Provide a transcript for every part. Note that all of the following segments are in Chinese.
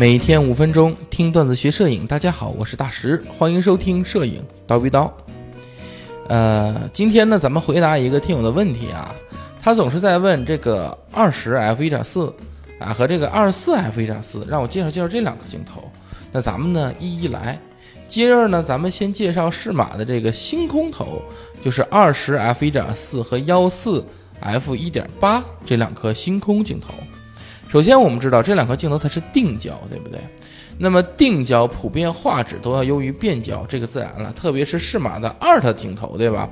每天五分钟听段子学摄影，大家好，我是大石，欢迎收听摄影叨逼叨。呃，今天呢，咱们回答一个听友的问题啊，他总是在问这个二十 f 一点四啊和这个二十四 f 一点四，让我介绍介绍这两个镜头。那咱们呢一一来，今儿呢咱们先介绍适马的这个星空头，就是二十 f 一点四和幺四 f 一点八这两颗星空镜头。首先我们知道这两颗镜头它是定焦，对不对？那么定焦普遍画质都要优于变焦，这个自然了，特别是适马的二特镜头，对吧？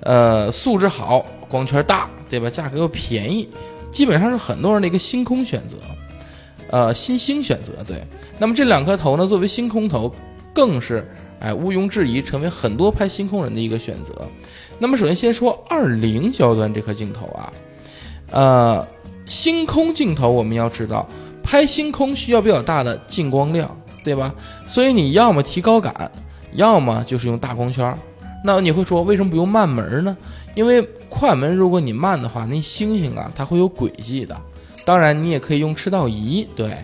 呃，素质好，光圈大，对吧？价格又便宜，基本上是很多人的一个星空选择，呃，新星选择，对。那么这两颗头呢，作为星空头，更是哎毋庸置疑，成为很多拍星空人的一个选择。那么首先先说二零焦段这颗镜头啊，呃，星空镜头我们要知道，拍星空需要比较大的进光量，对吧？所以你要么提高感，要么就是用大光圈。那你会说为什么不用慢门呢？因为快门如果你慢的话，那星星啊它会有轨迹的。当然你也可以用赤道仪，对。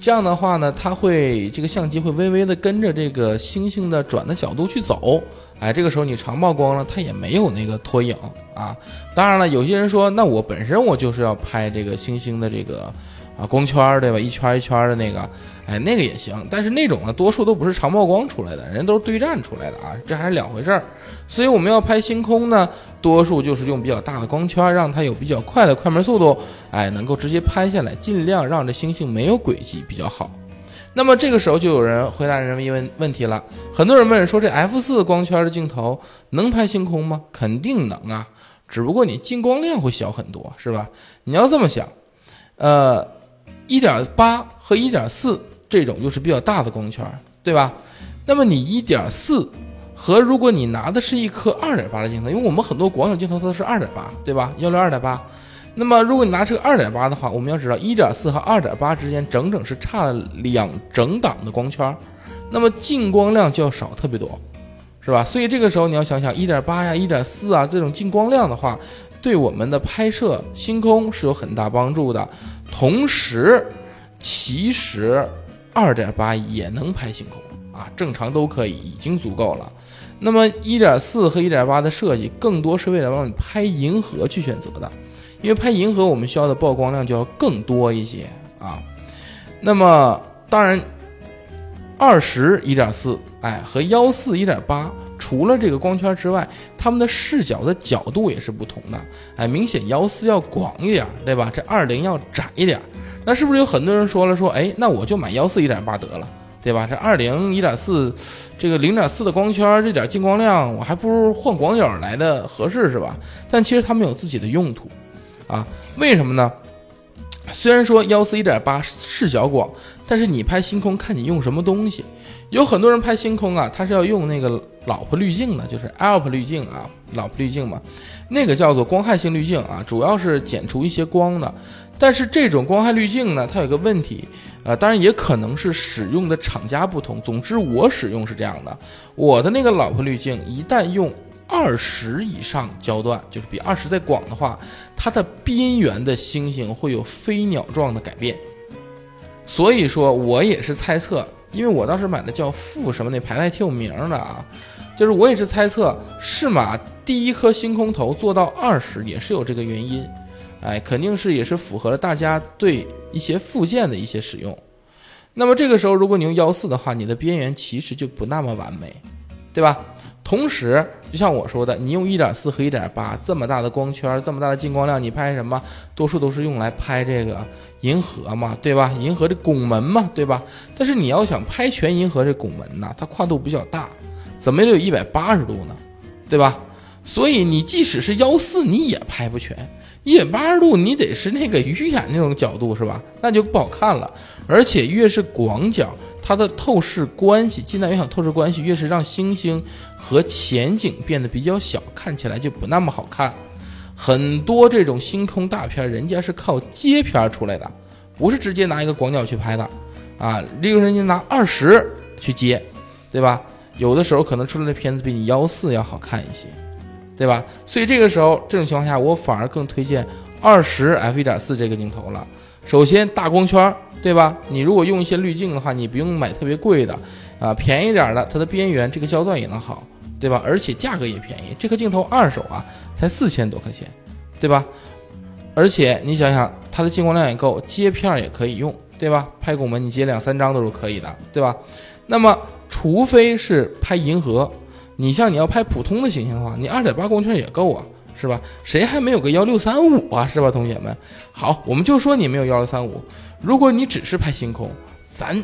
这样的话呢，它会这个相机会微微的跟着这个星星的转的角度去走，哎，这个时候你长曝光了，它也没有那个拖影啊。当然了，有些人说，那我本身我就是要拍这个星星的这个。啊，光圈对吧？一圈一圈的那个，哎，那个也行。但是那种呢，多数都不是长曝光出来的，人都是对战出来的啊，这还是两回事儿。所以我们要拍星空呢，多数就是用比较大的光圈，让它有比较快的快门速度，哎，能够直接拍下来，尽量让这星星没有轨迹比较好。那么这个时候就有人回答人们一问问题了，很多人问说这 f 四光圈的镜头能拍星空吗？肯定能啊，只不过你进光量会小很多，是吧？你要这么想，呃。一点八和一点四这种就是比较大的光圈，对吧？那么你一点四和如果你拿的是一颗二点八的镜头，因为我们很多广角镜头它都是二点八，对吧？幺六二点八。那么如果你拿这个二点八的话，我们要知道一点四和二点八之间整整是差了两整档的光圈，那么进光量就要少特别多，是吧？所以这个时候你要想想一点八呀、一点四啊这种进光量的话。对我们的拍摄星空是有很大帮助的，同时，其实二点八也能拍星空啊，正常都可以，已经足够了。那么一点四和一点八的设计，更多是为了让你拍银河去选择的，因为拍银河我们需要的曝光量就要更多一些啊。那么当然，二十一点四，哎，和幺四一点八。除了这个光圈之外，它们的视角的角度也是不同的。哎，明显幺四要广一点，对吧？这二零要窄一点。那是不是有很多人说了，说，哎，那我就买幺四一点八得了，对吧？这二零一点四，这个零点四的光圈，这点进光量，我还不如换广角来的合适，是吧？但其实它们有自己的用途，啊，为什么呢？虽然说幺四一点八视角广，但是你拍星空看你用什么东西。有很多人拍星空啊，他是要用那个老婆滤镜的，就是 ALP 滤镜啊，老婆滤镜嘛，那个叫做光害性滤镜啊，主要是剪除一些光的。但是这种光害滤镜呢，它有个问题，呃，当然也可能是使用的厂家不同。总之我使用是这样的，我的那个老婆滤镜一旦用。二十以上焦段，就是比二十再广的话，它的边缘的星星会有飞鸟状的改变。所以说我也是猜测，因为我当时买的叫富什么那牌子还挺有名的啊，就是我也是猜测，适马第一颗星空头做到二十也是有这个原因，哎，肯定是也是符合了大家对一些附件的一些使用。那么这个时候，如果你用幺四的话，你的边缘其实就不那么完美，对吧？同时，就像我说的，你用一点四和一点八这么大的光圈，这么大的进光量，你拍什么？多数都是用来拍这个银河嘛，对吧？银河的拱门嘛，对吧？但是你要想拍全银河这拱门呐，它跨度比较大，怎么也得有一百八十度呢，对吧？所以你即使是幺四，你也拍不全。一百八十度，你得是那个鱼眼那种角度，是吧？那就不好看了。而且越是广角，它的透视关系，近大远小透视关系越是让星星和前景变得比较小，看起来就不那么好看。很多这种星空大片，人家是靠接片出来的，不是直接拿一个广角去拍的啊。例如人家拿二十去接，对吧？有的时候可能出来的片子比你幺四要好看一些。对吧？所以这个时候，这种情况下，我反而更推荐二十 f 一点四这个镜头了。首先大光圈，对吧？你如果用一些滤镜的话，你不用买特别贵的，啊，便宜点的，它的边缘这个焦段也能好，对吧？而且价格也便宜，这颗镜头二手啊才四千多块钱，对吧？而且你想想，它的进光量也够，接片也可以用，对吧？拍拱门你接两三张都是可以的，对吧？那么除非是拍银河，你像你要拍普通的行星的话，你二点八光圈也够啊，是吧？谁还没有个幺六三五啊，是吧，同学们？好，我们就说你没有幺六三五，如果你只是拍星空，咱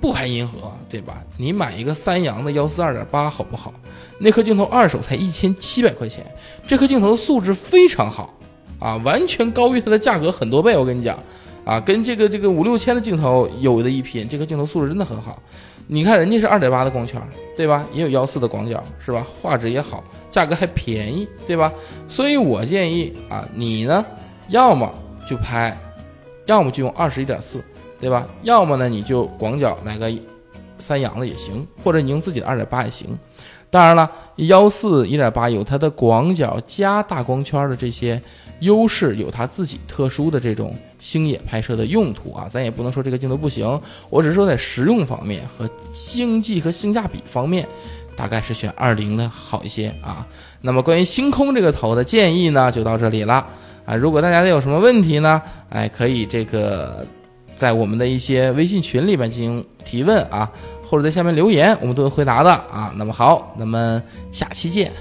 不拍银河，对吧？你买一个三洋的幺四二点八好不好？那颗镜头二手才一千七百块钱，这颗镜头的素质非常好。啊，完全高于它的价格很多倍，我跟你讲，啊，跟这个这个五六千的镜头有的一拼，这个镜头素质真的很好。你看人家是二点八的光圈，对吧？也有幺四的广角，是吧？画质也好，价格还便宜，对吧？所以我建议啊，你呢，要么就拍，要么就用二十一点四，对吧？要么呢你就广角来个三洋的也行，或者你用自己的二点八也行。当然了，幺四一点八有它的广角加大光圈的这些优势，有它自己特殊的这种星野拍摄的用途啊，咱也不能说这个镜头不行，我只是说在实用方面和经济和性价比方面，大概是选二零的好一些啊。那么关于星空这个头的建议呢，就到这里了啊。如果大家再有什么问题呢，哎，可以这个在我们的一些微信群里边进行提问啊。或者在下面留言，我们都会回答的啊。那么好，咱们下期见。